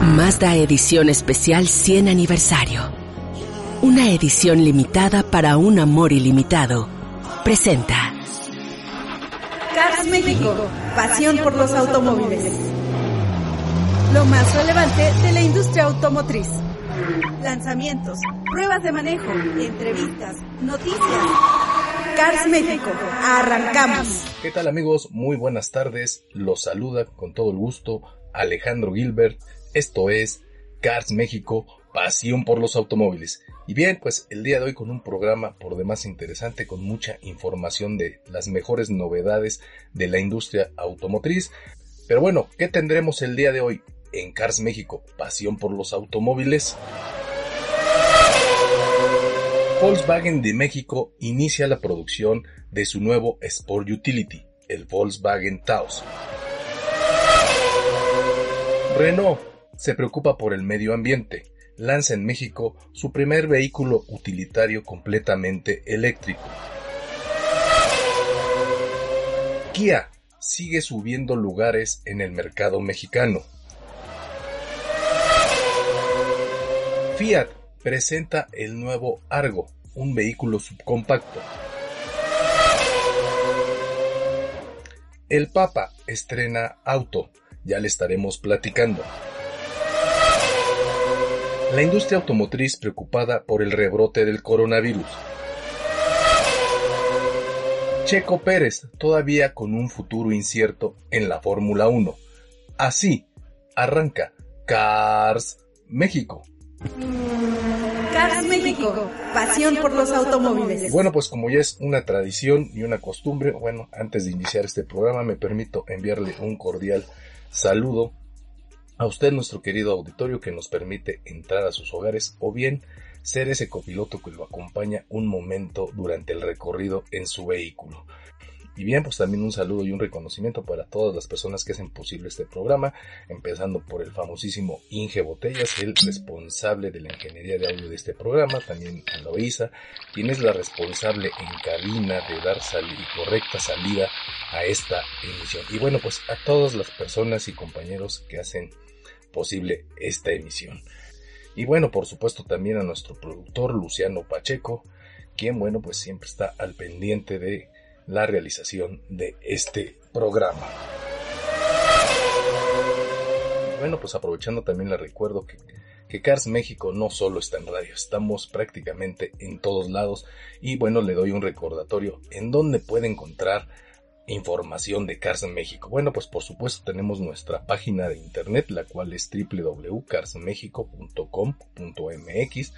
Mazda Edición Especial 100 Aniversario. Una edición limitada para un amor ilimitado. Presenta. Cars México, pasión por los automóviles. Lo más relevante de la industria automotriz. Lanzamientos, pruebas de manejo, entrevistas, noticias. Cars México, arrancamos. ¿Qué tal amigos? Muy buenas tardes. Los saluda con todo el gusto Alejandro Gilbert. Esto es Cars México, pasión por los automóviles. Y bien, pues el día de hoy con un programa por demás interesante, con mucha información de las mejores novedades de la industria automotriz. Pero bueno, ¿qué tendremos el día de hoy en Cars México, pasión por los automóviles? Volkswagen de México inicia la producción de su nuevo Sport Utility, el Volkswagen Taos. Renault se preocupa por el medio ambiente. Lanza en México su primer vehículo utilitario completamente eléctrico. Kia sigue subiendo lugares en el mercado mexicano. Fiat presenta el nuevo Argo, un vehículo subcompacto. El Papa estrena auto, ya le estaremos platicando. La industria automotriz preocupada por el rebrote del coronavirus. Checo Pérez todavía con un futuro incierto en la Fórmula 1. Así arranca Cars México. Cars México, pasión por los automóviles. Bueno, pues como ya es una tradición y una costumbre, bueno, antes de iniciar este programa me permito enviarle un cordial saludo a usted, nuestro querido auditorio, que nos permite entrar a sus hogares o bien ser ese copiloto que lo acompaña un momento durante el recorrido en su vehículo. Y bien, pues también un saludo y un reconocimiento para todas las personas que hacen posible este programa, empezando por el famosísimo Inge Botellas, el responsable de la ingeniería de audio de este programa, también a Loisa, quien es la responsable en cabina de dar salida y correcta salida a esta emisión. Y bueno, pues a todas las personas y compañeros que hacen posible esta emisión. Y bueno, por supuesto también a nuestro productor Luciano Pacheco, quien bueno, pues siempre está al pendiente de la realización de este programa. Bueno, pues aprovechando también le recuerdo que, que Cars México no solo está en radio, estamos prácticamente en todos lados y bueno, le doy un recordatorio en donde puede encontrar información de Cars México? Bueno, pues por supuesto tenemos nuestra página de internet, la cual es www.carsmexico.com.mx.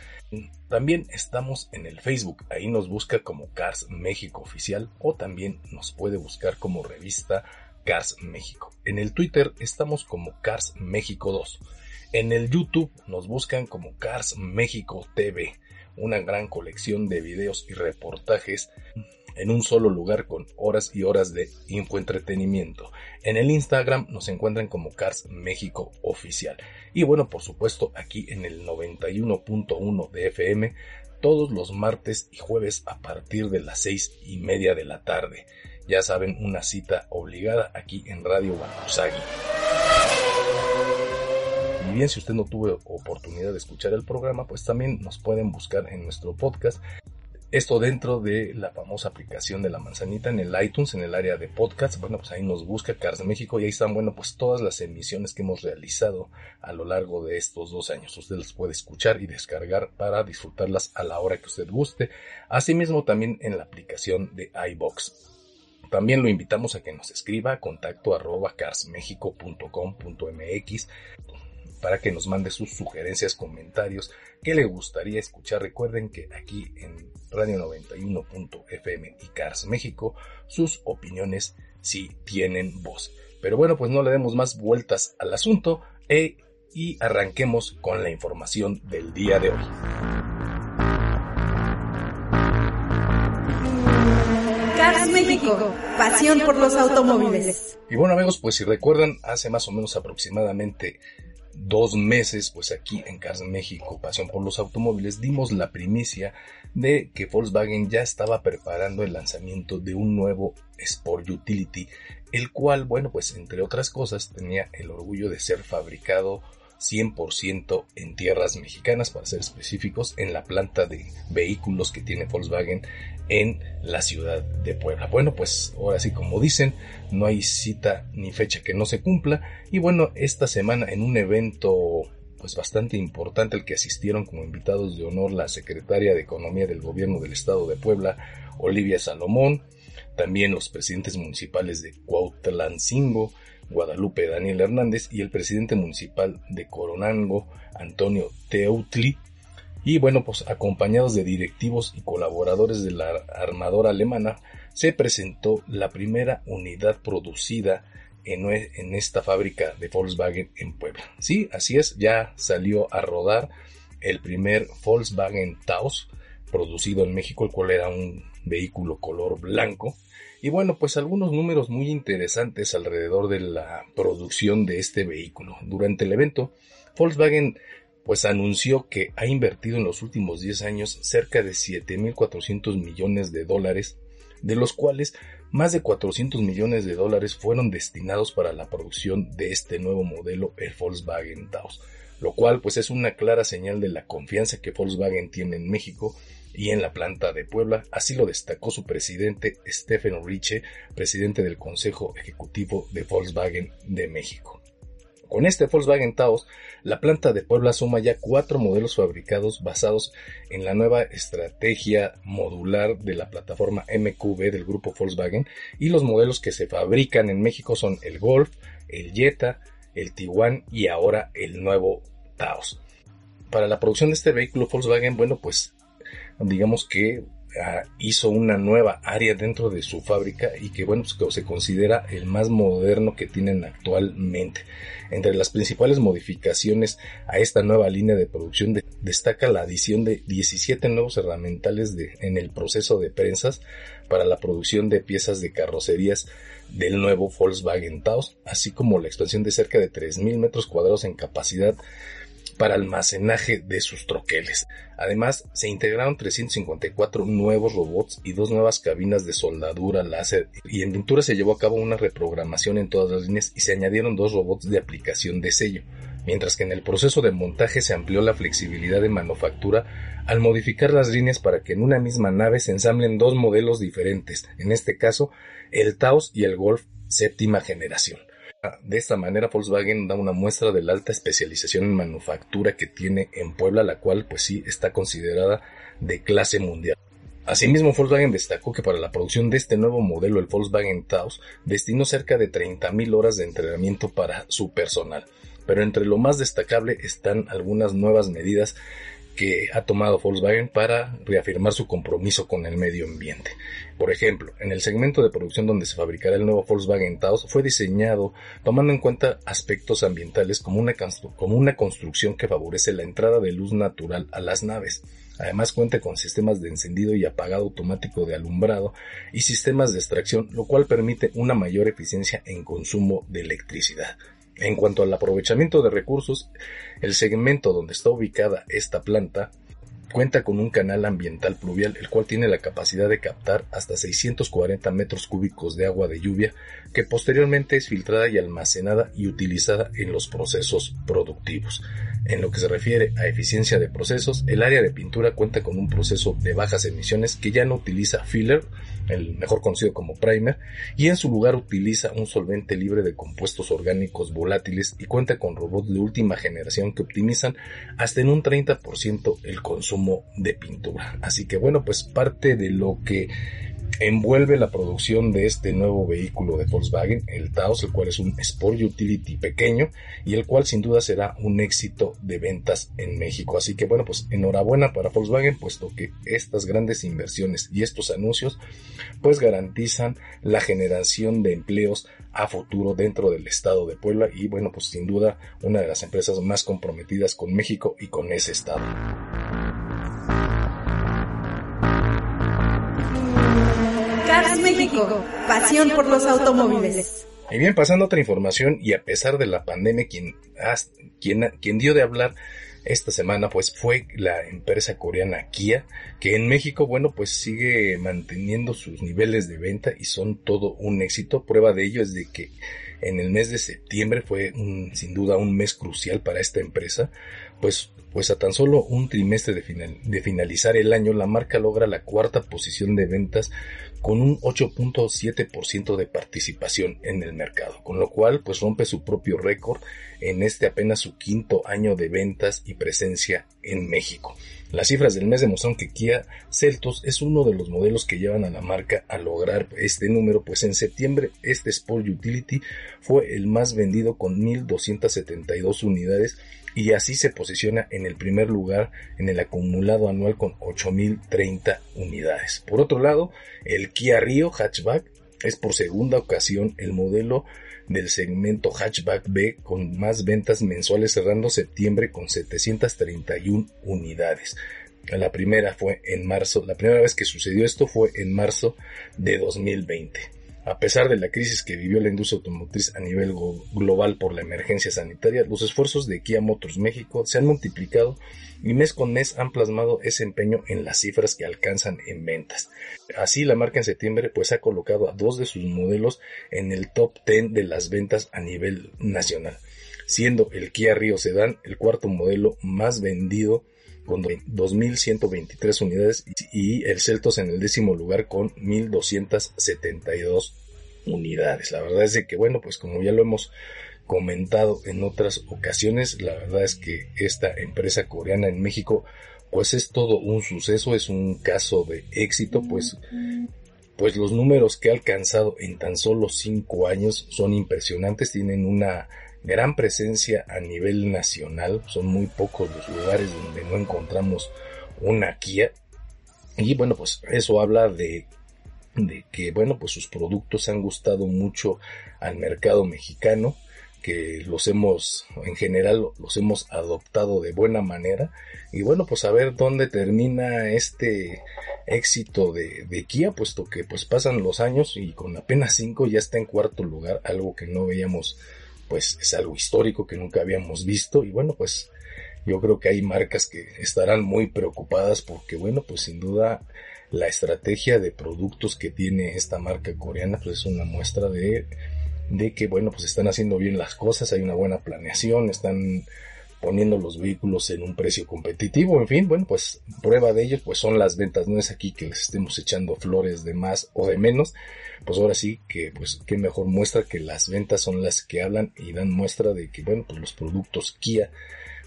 También estamos en el Facebook, ahí nos busca como Cars México Oficial o también nos puede buscar como revista Cars México. En el Twitter estamos como Cars México 2. En el YouTube nos buscan como Cars México TV, una gran colección de videos y reportajes en un solo lugar con horas y horas de infoentretenimiento. En el Instagram nos encuentran como Cars México Oficial. Y bueno, por supuesto, aquí en el 91.1 de FM, todos los martes y jueves a partir de las seis y media de la tarde. Ya saben, una cita obligada aquí en Radio Banusagi. Y bien, si usted no tuvo oportunidad de escuchar el programa, pues también nos pueden buscar en nuestro podcast esto dentro de la famosa aplicación de la manzanita en el iTunes, en el área de podcast. Bueno, pues ahí nos busca Cars México y ahí están, bueno, pues todas las emisiones que hemos realizado a lo largo de estos dos años. Usted las puede escuchar y descargar para disfrutarlas a la hora que usted guste. Asimismo, también en la aplicación de iBox. También lo invitamos a que nos escriba a contacto arroba carsmexico.com.mx para que nos mande sus sugerencias, comentarios, qué le gustaría escuchar. Recuerden que aquí en Radio 91.fm y Cars México, sus opiniones si tienen voz. Pero bueno, pues no le demos más vueltas al asunto e, y arranquemos con la información del día de hoy. Cars México, pasión por los automóviles. Y bueno amigos, pues si recuerdan, hace más o menos aproximadamente dos meses, pues aquí en Cars México, Pasión por los Automóviles, dimos la primicia de que Volkswagen ya estaba preparando el lanzamiento de un nuevo Sport Utility, el cual, bueno, pues entre otras cosas tenía el orgullo de ser fabricado 100% en tierras mexicanas, para ser específicos, en la planta de vehículos que tiene Volkswagen en la ciudad de Puebla. Bueno, pues ahora sí, como dicen, no hay cita ni fecha que no se cumpla. Y bueno, esta semana en un evento pues bastante importante al que asistieron como invitados de honor la secretaria de Economía del Gobierno del Estado de Puebla, Olivia Salomón, también los presidentes municipales de Cuautlancingo, Guadalupe Daniel Hernández y el presidente municipal de Coronango, Antonio Teutli, y bueno, pues acompañados de directivos y colaboradores de la armadora alemana, se presentó la primera unidad producida en, en, esta fábrica de Volkswagen en Puebla. Sí, así es, ya salió a rodar el primer Volkswagen Taos producido en México, el cual era un vehículo color blanco. Y bueno, pues algunos números muy interesantes alrededor de la producción de este vehículo. Durante el evento, Volkswagen pues anunció que ha invertido en los últimos 10 años cerca de 7.400 millones de dólares, de los cuales más de 400 millones de dólares fueron destinados para la producción de este nuevo modelo, el Volkswagen Taos, lo cual pues es una clara señal de la confianza que Volkswagen tiene en México y en la planta de Puebla, así lo destacó su presidente Stephen Riche, presidente del Consejo Ejecutivo de Volkswagen de México. Con este Volkswagen Taos, la planta de Puebla suma ya cuatro modelos fabricados basados en la nueva estrategia modular de la plataforma MQB del grupo Volkswagen y los modelos que se fabrican en México son el Golf, el Jetta, el Tiguan y ahora el nuevo Taos. Para la producción de este vehículo Volkswagen, bueno, pues digamos que hizo una nueva área dentro de su fábrica y que bueno pues, se considera el más moderno que tienen actualmente. Entre las principales modificaciones a esta nueva línea de producción destaca la adición de 17 nuevos herramientales en el proceso de prensas para la producción de piezas de carrocerías del nuevo Volkswagen Taos, así como la expansión de cerca de 3.000 metros cuadrados en capacidad para almacenaje de sus troqueles. Además, se integraron 354 nuevos robots y dos nuevas cabinas de soldadura láser y en pintura se llevó a cabo una reprogramación en todas las líneas y se añadieron dos robots de aplicación de sello, mientras que en el proceso de montaje se amplió la flexibilidad de manufactura al modificar las líneas para que en una misma nave se ensamblen dos modelos diferentes, en este caso el Taos y el Golf séptima generación. De esta manera Volkswagen da una muestra de la alta especialización en manufactura que tiene en Puebla, la cual pues sí está considerada de clase mundial. Asimismo, Volkswagen destacó que para la producción de este nuevo modelo, el Volkswagen Taos, destinó cerca de 30.000 horas de entrenamiento para su personal. Pero entre lo más destacable están algunas nuevas medidas que ha tomado Volkswagen para reafirmar su compromiso con el medio ambiente. Por ejemplo, en el segmento de producción donde se fabricará el nuevo Volkswagen Taos fue diseñado tomando en cuenta aspectos ambientales como una, como una construcción que favorece la entrada de luz natural a las naves. Además cuenta con sistemas de encendido y apagado automático de alumbrado y sistemas de extracción, lo cual permite una mayor eficiencia en consumo de electricidad. En cuanto al aprovechamiento de recursos, el segmento donde está ubicada esta planta cuenta con un canal ambiental pluvial, el cual tiene la capacidad de captar hasta 640 metros cúbicos de agua de lluvia, que posteriormente es filtrada y almacenada y utilizada en los procesos productivos. En lo que se refiere a eficiencia de procesos, el área de pintura cuenta con un proceso de bajas emisiones que ya no utiliza filler, el mejor conocido como primer, y en su lugar utiliza un solvente libre de compuestos orgánicos volátiles y cuenta con robots de última generación que optimizan hasta en un 30% el consumo de pintura. Así que bueno, pues parte de lo que envuelve la producción de este nuevo vehículo de Volkswagen, el Taos, el cual es un Sport Utility pequeño y el cual sin duda será un éxito de ventas en México. Así que bueno, pues enhorabuena para Volkswagen, puesto que estas grandes inversiones y estos anuncios pues garantizan la generación de empleos a futuro dentro del estado de Puebla y bueno, pues sin duda una de las empresas más comprometidas con México y con ese estado. Cars México, pasión por los automóviles. Y bien, pasando a otra información, y a pesar de la pandemia, quien, quien, quien dio de hablar esta semana pues fue la empresa coreana Kia que en México bueno pues sigue manteniendo sus niveles de venta y son todo un éxito prueba de ello es de que en el mes de septiembre fue sin duda un mes crucial para esta empresa pues pues a tan solo un trimestre de, de finalizar el año la marca logra la cuarta posición de ventas con un 8.7% de participación en el mercado, con lo cual pues rompe su propio récord en este apenas su quinto año de ventas y presencia en México. Las cifras del mes demuestran que Kia Celtos es uno de los modelos que llevan a la marca a lograr este número, pues en septiembre este Sport Utility fue el más vendido con 1.272 unidades y así se posiciona en el primer lugar en el acumulado anual con 8.030 unidades. Por otro lado, el Kia Rio Hatchback es por segunda ocasión el modelo del segmento hatchback B con más ventas mensuales cerrando septiembre con 731 unidades. La primera fue en marzo, la primera vez que sucedió esto fue en marzo de 2020. A pesar de la crisis que vivió la industria automotriz a nivel global por la emergencia sanitaria, los esfuerzos de Kia Motors México se han multiplicado y mes con mes han plasmado ese empeño en las cifras que alcanzan en ventas. Así la marca en septiembre pues ha colocado a dos de sus modelos en el top 10 de las ventas a nivel nacional, siendo el Kia Rio Sedan el cuarto modelo más vendido con 2.123 unidades y el Celtos en el décimo lugar con 1.272 unidades. La verdad es de que, bueno, pues como ya lo hemos comentado en otras ocasiones, la verdad es que esta empresa coreana en México, pues es todo un suceso, es un caso de éxito, pues pues los números que ha alcanzado en tan solo cinco años son impresionantes, tienen una gran presencia a nivel nacional, son muy pocos los lugares donde no encontramos una Kia. Y bueno, pues eso habla de, que, bueno, pues sus productos han gustado mucho al mercado mexicano, que los hemos, en general, los hemos adoptado de buena manera. Y bueno, pues a ver dónde termina este éxito de, de Kia, puesto que pues pasan los años y con apenas cinco ya está en cuarto lugar, algo que no veíamos pues es algo histórico que nunca habíamos visto. Y bueno, pues yo creo que hay marcas que estarán muy preocupadas porque bueno, pues sin duda la estrategia de productos que tiene esta marca coreana pues es una muestra de, de que bueno, pues están haciendo bien las cosas, hay una buena planeación, están poniendo los vehículos en un precio competitivo, en fin, bueno, pues prueba de ello pues son las ventas, no es aquí que les estemos echando flores de más o de menos, pues ahora sí que pues qué mejor muestra que las ventas son las que hablan y dan muestra de que bueno pues los productos Kia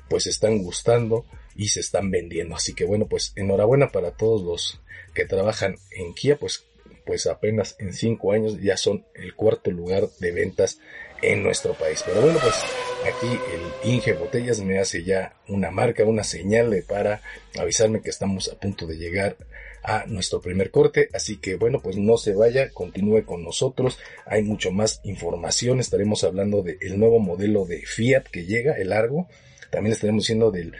pues están gustando y se están vendiendo. Así que bueno pues enhorabuena para todos los que trabajan en Kia pues pues apenas en cinco años ya son el cuarto lugar de ventas en nuestro país pero bueno pues aquí el Inge Botellas me hace ya una marca una señal para avisarme que estamos a punto de llegar a nuestro primer corte. Así que bueno, pues no se vaya, continúe con nosotros. Hay mucho más información. Estaremos hablando del nuevo modelo de Fiat que llega, el largo. También estaremos diciendo del,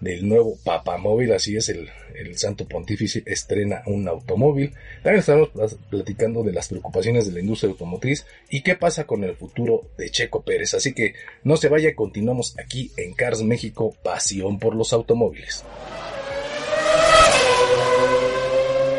del nuevo papamóvil, así es, el, el Santo Pontífice estrena un automóvil. También estaremos platicando de las preocupaciones de la industria automotriz y qué pasa con el futuro de Checo Pérez. Así que no se vaya, continuamos aquí en Cars México, pasión por los automóviles.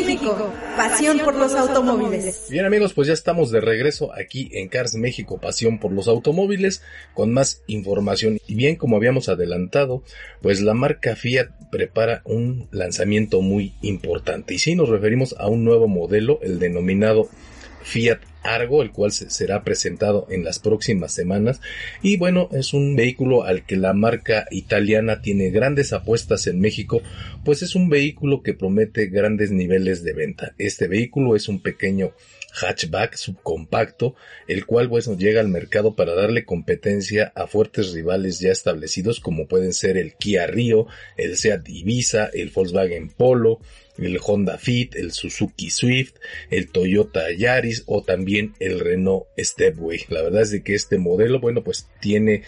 México, pasión por los automóviles. Bien amigos, pues ya estamos de regreso aquí en Cars México, pasión por los automóviles, con más información. Y bien, como habíamos adelantado, pues la marca Fiat prepara un lanzamiento muy importante. Y sí, nos referimos a un nuevo modelo, el denominado Fiat Argo, el cual será presentado en las próximas semanas. Y bueno, es un vehículo al que la marca italiana tiene grandes apuestas en México, pues es un vehículo que promete grandes niveles de venta. Este vehículo es un pequeño hatchback subcompacto, el cual bueno, llega al mercado para darle competencia a fuertes rivales ya establecidos como pueden ser el Kia Rio, el Seat Ibiza, el Volkswagen Polo, el Honda Fit, el Suzuki Swift, el Toyota Yaris o también el Renault Stepway. La verdad es de que este modelo, bueno, pues tiene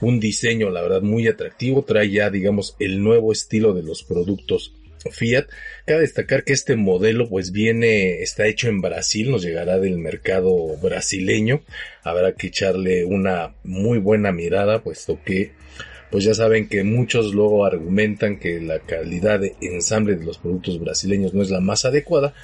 un diseño, la verdad, muy atractivo, trae ya, digamos, el nuevo estilo de los productos Fiat. Cabe destacar que este modelo pues viene, está hecho en Brasil, nos llegará del mercado brasileño. Habrá que echarle una muy buena mirada, puesto que pues ya saben que muchos luego argumentan que la calidad de ensamble de los productos brasileños no es la más adecuada,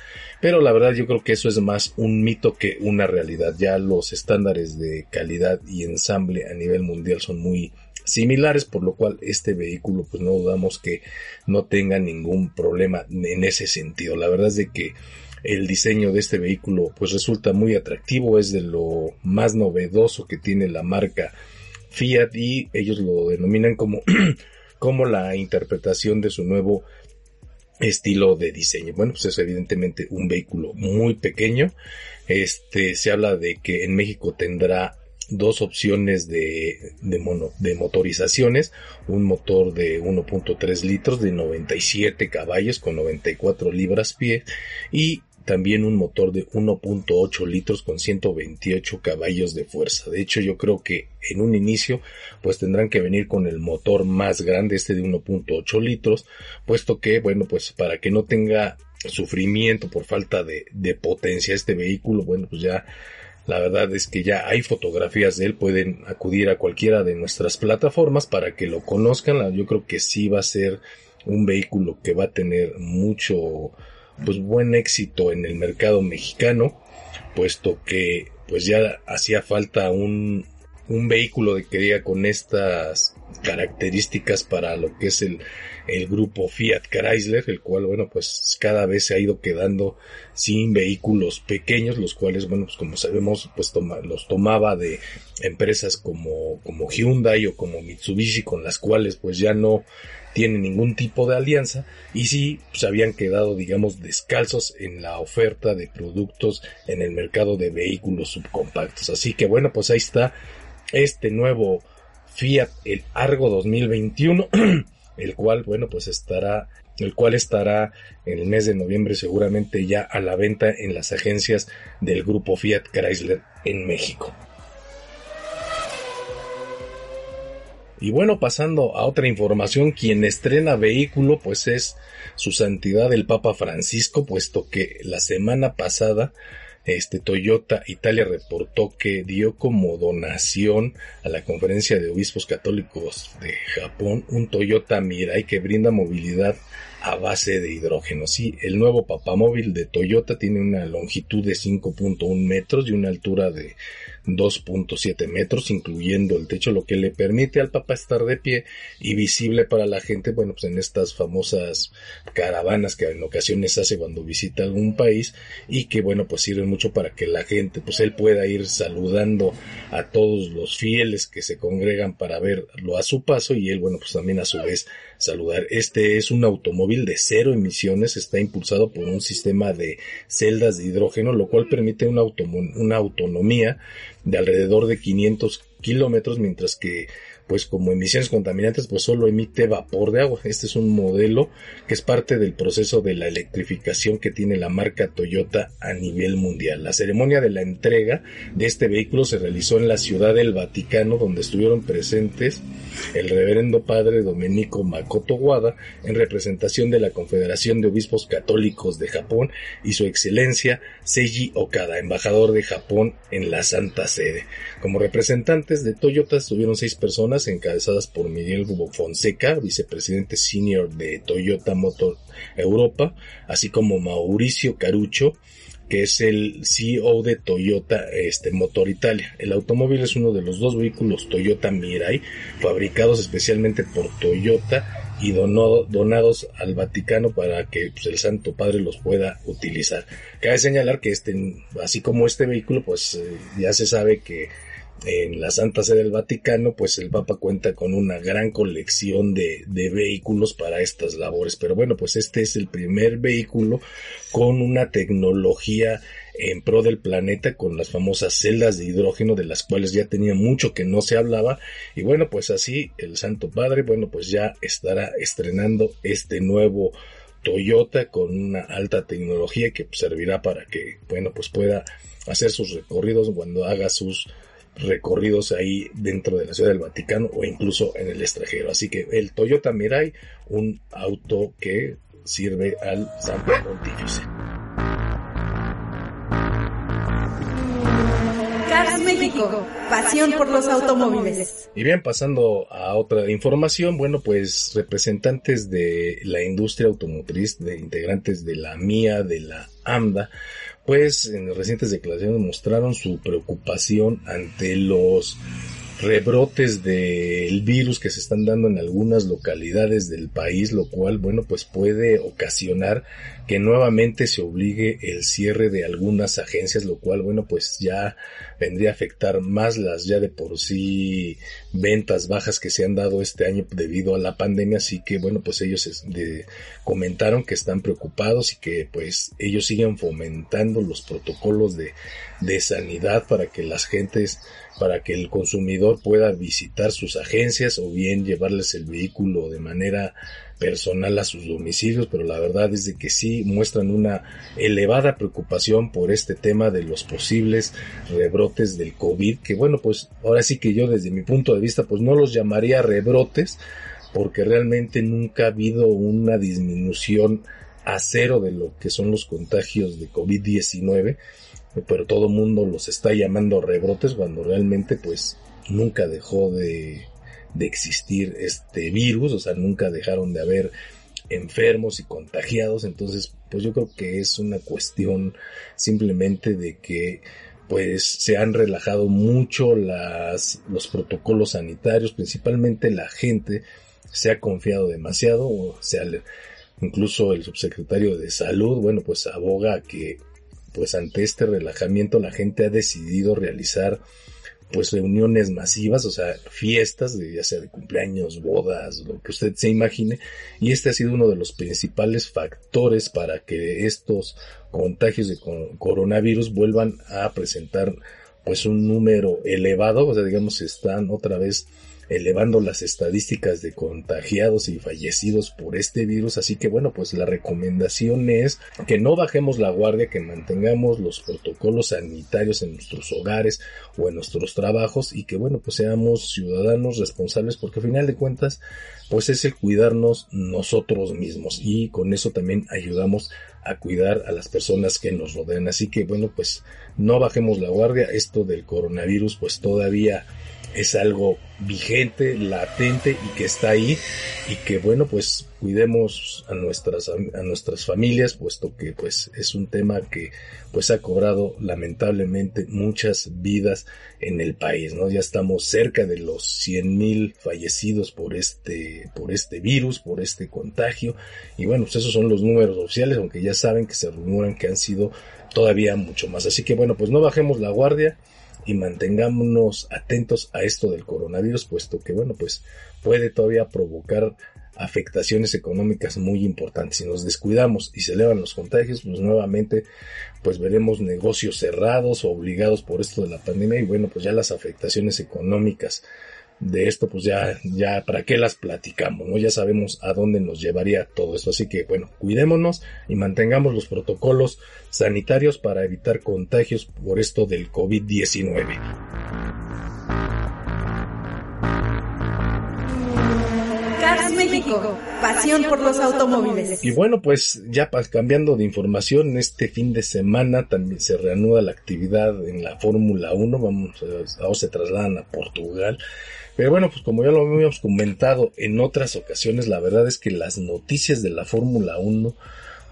pero la verdad yo creo que eso es más un mito que una realidad. Ya los estándares de calidad y ensamble a nivel mundial son muy similares, por lo cual este vehículo pues no dudamos que no tenga ningún problema en ese sentido. La verdad es de que el diseño de este vehículo pues resulta muy atractivo, es de lo más novedoso que tiene la marca Fiat y ellos lo denominan como, como la interpretación de su nuevo estilo de diseño. Bueno, pues es evidentemente un vehículo muy pequeño. Este, se habla de que en México tendrá dos opciones de, de, mono, de motorizaciones, un motor de 1.3 litros de 97 caballos con 94 libras pie y también un motor de 1.8 litros con 128 caballos de fuerza. De hecho, yo creo que en un inicio, pues tendrán que venir con el motor más grande, este de 1.8 litros, puesto que, bueno, pues para que no tenga sufrimiento por falta de, potencia este vehículo, bueno, pues ya la verdad es que ya hay fotografías de él, pueden acudir a cualquiera de nuestras plataformas para que lo conozcan. Yo creo que sí va a ser un vehículo que va a tener mucho pues buen éxito en el mercado mexicano, puesto que pues ya hacía falta un, un vehículo de que con estas características para lo que es el, el grupo Fiat Chrysler, el cual, bueno, pues cada vez se ha ido quedando sin vehículos pequeños, los cuales, bueno, pues como sabemos, pues los tomaba de empresas como, como Hyundai o como Mitsubishi, con las cuales pues ya no tiene ningún tipo de alianza y sí se pues, habían quedado digamos descalzos en la oferta de productos en el mercado de vehículos subcompactos. Así que bueno pues ahí está este nuevo Fiat el Argo 2021 el cual bueno pues estará el cual estará en el mes de noviembre seguramente ya a la venta en las agencias del grupo Fiat Chrysler en México. Y bueno, pasando a otra información, quien estrena vehículo pues es su santidad el Papa Francisco, puesto que la semana pasada este Toyota Italia reportó que dio como donación a la Conferencia de Obispos Católicos de Japón un Toyota Mirai que brinda movilidad a base de hidrógeno. Sí, el nuevo papamóvil de Toyota tiene una longitud de 5.1 metros y una altura de 2.7 metros, incluyendo el techo, lo que le permite al papá estar de pie y visible para la gente, bueno, pues en estas famosas caravanas que en ocasiones hace cuando visita algún país y que, bueno, pues sirven mucho para que la gente, pues él pueda ir saludando a todos los fieles que se congregan para verlo a su paso y él, bueno, pues también a su vez saludar. Este es un automóvil de cero emisiones, está impulsado por un sistema de celdas de hidrógeno, lo cual permite una, autonomía de alrededor de 500 kilómetros, mientras que pues como emisiones contaminantes pues solo emite vapor de agua. Este es un modelo que es parte del proceso de la electrificación que tiene la marca Toyota a nivel mundial. La ceremonia de la entrega de este vehículo se realizó en la ciudad del Vaticano donde estuvieron presentes el reverendo padre Domenico Makoto Wada en representación de la Confederación de Obispos Católicos de Japón y su excelencia Seiji Okada, embajador de Japón en la Santa Sede. Como representantes de Toyota estuvieron seis personas encabezadas por Miguel Fonseca, vicepresidente senior de Toyota Motor Europa, así como Mauricio Carucho, que es el CEO de Toyota este, Motor Italia. El automóvil es uno de los dos vehículos Toyota Mirai, fabricados especialmente por Toyota y donados al Vaticano para que pues, el Santo Padre los pueda utilizar. Cabe señalar que este, así como este vehículo, pues eh, ya se sabe que en la Santa Sede del Vaticano, pues el Papa cuenta con una gran colección de, de, vehículos para estas labores. Pero bueno, pues este es el primer vehículo con una tecnología en pro del planeta con las famosas celdas de hidrógeno de las cuales ya tenía mucho que no se hablaba y bueno pues así el Santo Padre bueno pues ya estará estrenando este nuevo Toyota con una alta tecnología que servirá para que bueno pues pueda hacer sus recorridos cuando haga sus recorridos ahí dentro de la ciudad del Vaticano o incluso en el extranjero. Así que el Toyota Mirai, un auto que sirve al Santo Pontífice. México, pasión por los automóviles. Y bien, pasando a otra información, bueno, pues representantes de la industria automotriz, de integrantes de la MIA, de la AMDA, pues en recientes declaraciones mostraron su preocupación ante los rebrotes del virus que se están dando en algunas localidades del país, lo cual, bueno, pues puede ocasionar que nuevamente se obligue el cierre de algunas agencias, lo cual, bueno, pues ya vendría a afectar más las ya de por sí ventas bajas que se han dado este año debido a la pandemia, así que, bueno, pues ellos comentaron que están preocupados y que pues ellos siguen fomentando los protocolos de, de sanidad para que las gentes para que el consumidor pueda visitar sus agencias o bien llevarles el vehículo de manera personal a sus domicilios, pero la verdad es de que sí muestran una elevada preocupación por este tema de los posibles rebrotes del COVID, que bueno, pues ahora sí que yo desde mi punto de vista pues no los llamaría rebrotes, porque realmente nunca ha habido una disminución a cero de lo que son los contagios de COVID-19 pero todo mundo los está llamando rebrotes cuando realmente pues nunca dejó de, de existir este virus, o sea, nunca dejaron de haber enfermos y contagiados, entonces pues yo creo que es una cuestión simplemente de que pues se han relajado mucho las, los protocolos sanitarios, principalmente la gente se ha confiado demasiado, o sea, incluso el subsecretario de salud, bueno, pues aboga que pues ante este relajamiento la gente ha decidido realizar pues reuniones masivas, o sea, fiestas, de, ya sea de cumpleaños, bodas, lo que usted se imagine, y este ha sido uno de los principales factores para que estos contagios de coronavirus vuelvan a presentar pues un número elevado, o sea, digamos, están otra vez elevando las estadísticas de contagiados y fallecidos por este virus. Así que bueno, pues la recomendación es que no bajemos la guardia, que mantengamos los protocolos sanitarios en nuestros hogares o en nuestros trabajos y que bueno, pues seamos ciudadanos responsables porque al final de cuentas pues es el cuidarnos nosotros mismos y con eso también ayudamos a cuidar a las personas que nos rodean. Así que bueno, pues no bajemos la guardia. Esto del coronavirus pues todavía es algo vigente, latente y que está ahí y que bueno pues cuidemos a nuestras a nuestras familias puesto que pues es un tema que pues ha cobrado lamentablemente muchas vidas en el país no ya estamos cerca de los 100 mil fallecidos por este por este virus por este contagio. Y bueno pues esos son los números oficiales aunque ya saben que se rumoran que han sido todavía mucho más. Así que bueno pues no bajemos la guardia y mantengámonos atentos a esto del coronavirus, puesto que, bueno, pues puede todavía provocar afectaciones económicas muy importantes. Si nos descuidamos y se elevan los contagios, pues nuevamente pues veremos negocios cerrados o obligados por esto de la pandemia y bueno, pues ya las afectaciones económicas de esto pues ya, ya para qué las platicamos, ¿no? Ya sabemos a dónde nos llevaría todo esto. Así que bueno, cuidémonos y mantengamos los protocolos sanitarios para evitar contagios por esto del COVID-19. México, pasión por los automóviles. Y bueno, pues ya cambiando de información, este fin de semana también se reanuda la actividad en la Fórmula 1, vamos, ahora se trasladan a Portugal. Pero bueno, pues como ya lo habíamos comentado en otras ocasiones, la verdad es que las noticias de la Fórmula 1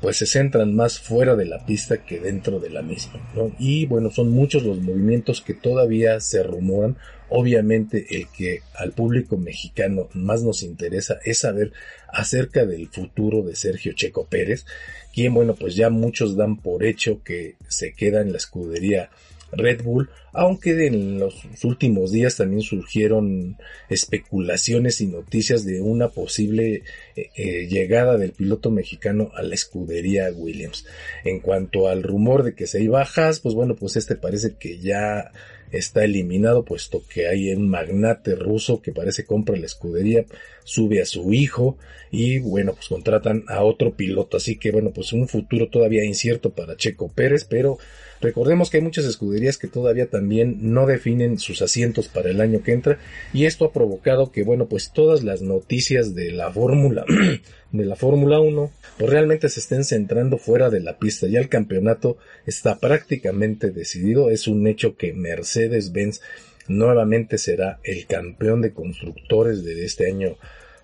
pues se centran más fuera de la pista que dentro de la misma, ¿no? Y bueno, son muchos los movimientos que todavía se rumoran. Obviamente el que al público mexicano más nos interesa es saber acerca del futuro de Sergio Checo Pérez, quien bueno, pues ya muchos dan por hecho que se queda en la escudería Red Bull, aunque en los últimos días también surgieron especulaciones y noticias de una posible eh, eh, llegada del piloto mexicano a la escudería Williams. En cuanto al rumor de que se iba a Haas, pues bueno, pues este parece que ya está eliminado puesto que hay un magnate ruso que parece compra la escudería, sube a su hijo y bueno, pues contratan a otro piloto. Así que bueno, pues un futuro todavía incierto para Checo Pérez, pero Recordemos que hay muchas escuderías que todavía también no definen sus asientos para el año que entra y esto ha provocado que, bueno, pues todas las noticias de la Fórmula de la Fórmula 1 pues realmente se estén centrando fuera de la pista. Ya el campeonato está prácticamente decidido. Es un hecho que Mercedes-Benz nuevamente será el campeón de constructores de este año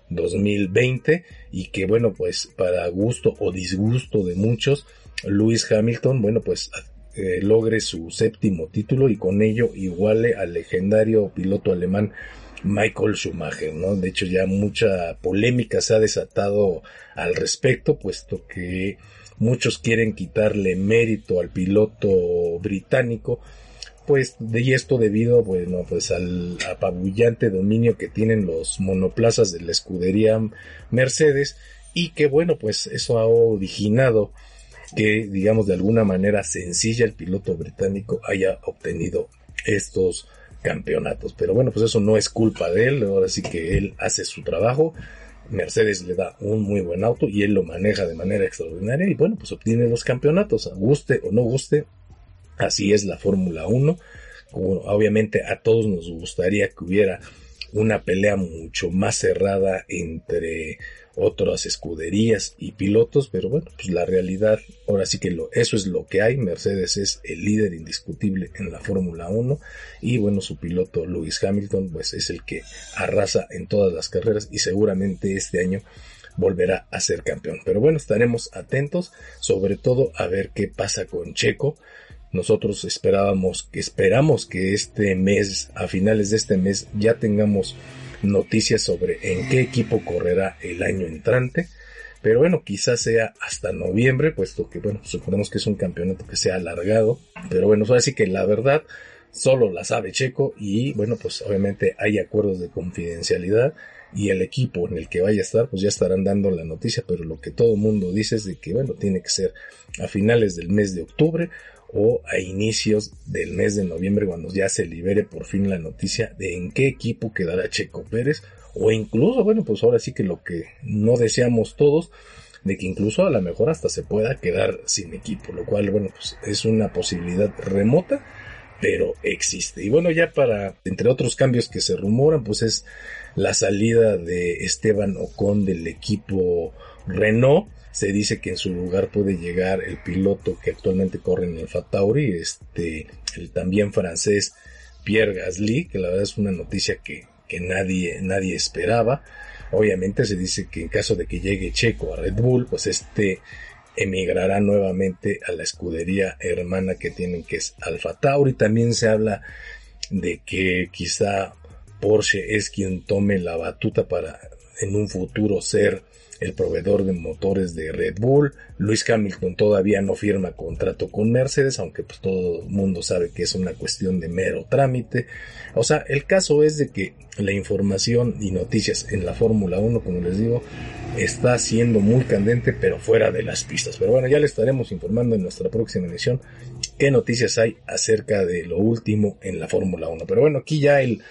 2020 y que bueno pues para gusto o disgusto de muchos Lewis Hamilton bueno pues eh, logre su séptimo título y con ello iguale al legendario piloto alemán Michael Schumacher, ¿no? De hecho ya mucha polémica se ha desatado al respecto, puesto que muchos quieren quitarle mérito al piloto británico, pues y esto debido, bueno, pues al apabullante dominio que tienen los monoplazas de la escudería Mercedes y que bueno, pues eso ha originado que, digamos, de alguna manera sencilla el piloto británico haya obtenido estos campeonatos. Pero bueno, pues eso no es culpa de él, ahora sí que él hace su trabajo. Mercedes le da un muy buen auto y él lo maneja de manera extraordinaria y bueno, pues obtiene los campeonatos, guste o no guste. Así es la Fórmula 1. obviamente a todos nos gustaría que hubiera una pelea mucho más cerrada entre otras escuderías y pilotos, pero bueno, pues la realidad, ahora sí que lo, eso es lo que hay, Mercedes es el líder indiscutible en la Fórmula 1 y bueno, su piloto Lewis Hamilton pues es el que arrasa en todas las carreras y seguramente este año volverá a ser campeón. Pero bueno, estaremos atentos, sobre todo a ver qué pasa con Checo. Nosotros esperábamos, esperamos que este mes, a finales de este mes, ya tengamos noticias sobre en qué equipo correrá el año entrante. Pero bueno, quizás sea hasta noviembre, puesto que, bueno, suponemos que es un campeonato que se ha alargado. Pero bueno, ahora sí que la verdad solo la sabe Checo y bueno, pues obviamente hay acuerdos de confidencialidad y el equipo en el que vaya a estar, pues ya estarán dando la noticia, pero lo que todo mundo dice es de que, bueno, tiene que ser a finales del mes de octubre o a inicios del mes de noviembre cuando ya se libere por fin la noticia de en qué equipo quedará Checo Pérez o incluso, bueno, pues ahora sí que lo que no deseamos todos, de que incluso a lo mejor hasta se pueda quedar sin equipo, lo cual, bueno, pues es una posibilidad remota, pero existe. Y bueno, ya para, entre otros cambios que se rumoran, pues es la salida de Esteban Ocon del equipo Renault, se dice que en su lugar puede llegar el piloto que actualmente corre en el Fatauri, este, el también francés Pierre Gasly, que la verdad es una noticia que, que nadie, nadie esperaba. Obviamente se dice que en caso de que llegue Checo a Red Bull, pues este emigrará nuevamente a la escudería hermana que tienen que es Alfa Tauri. También se habla de que quizá Porsche es quien tome la batuta para en un futuro ser el proveedor de motores de Red Bull. Luis Hamilton todavía no firma contrato con Mercedes, aunque pues todo el mundo sabe que es una cuestión de mero trámite. O sea, el caso es de que la información y noticias en la Fórmula 1, como les digo, está siendo muy candente, pero fuera de las pistas. Pero bueno, ya le estaremos informando en nuestra próxima edición qué noticias hay acerca de lo último en la Fórmula 1. Pero bueno, aquí ya el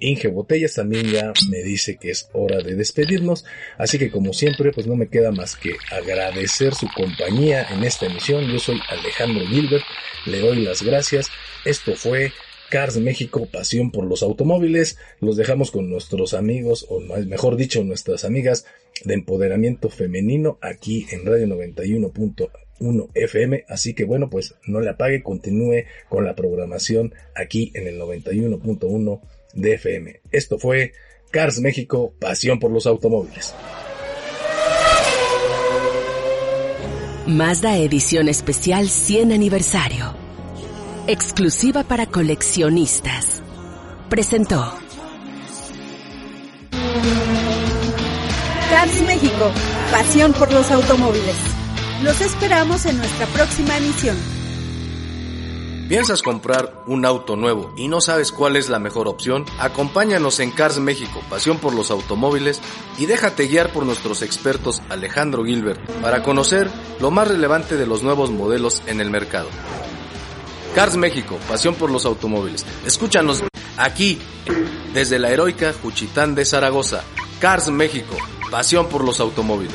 Inge Botellas también ya me dice que es hora de despedirnos, así que como siempre pues no me queda más que agradecer su compañía en esta emisión. Yo soy Alejandro Gilbert, le doy las gracias. Esto fue Cars México, pasión por los automóviles. Los dejamos con nuestros amigos, o mejor dicho, nuestras amigas de empoderamiento femenino aquí en Radio 91.1 FM. Así que bueno, pues no le apague, continúe con la programación aquí en el 91.1 de FM. Esto fue Cars México, pasión por los automóviles. Mazda Edición Especial 100 Aniversario. Exclusiva para coleccionistas. Presentó. Cars México, pasión por los automóviles. Los esperamos en nuestra próxima emisión. ¿Piensas comprar un auto nuevo y no sabes cuál es la mejor opción? Acompáñanos en Cars México, pasión por los automóviles, y déjate guiar por nuestros expertos Alejandro Gilbert para conocer lo más relevante de los nuevos modelos en el mercado. Cars México, pasión por los automóviles. Escúchanos aquí, desde la heroica Juchitán de Zaragoza. Cars México, pasión por los automóviles.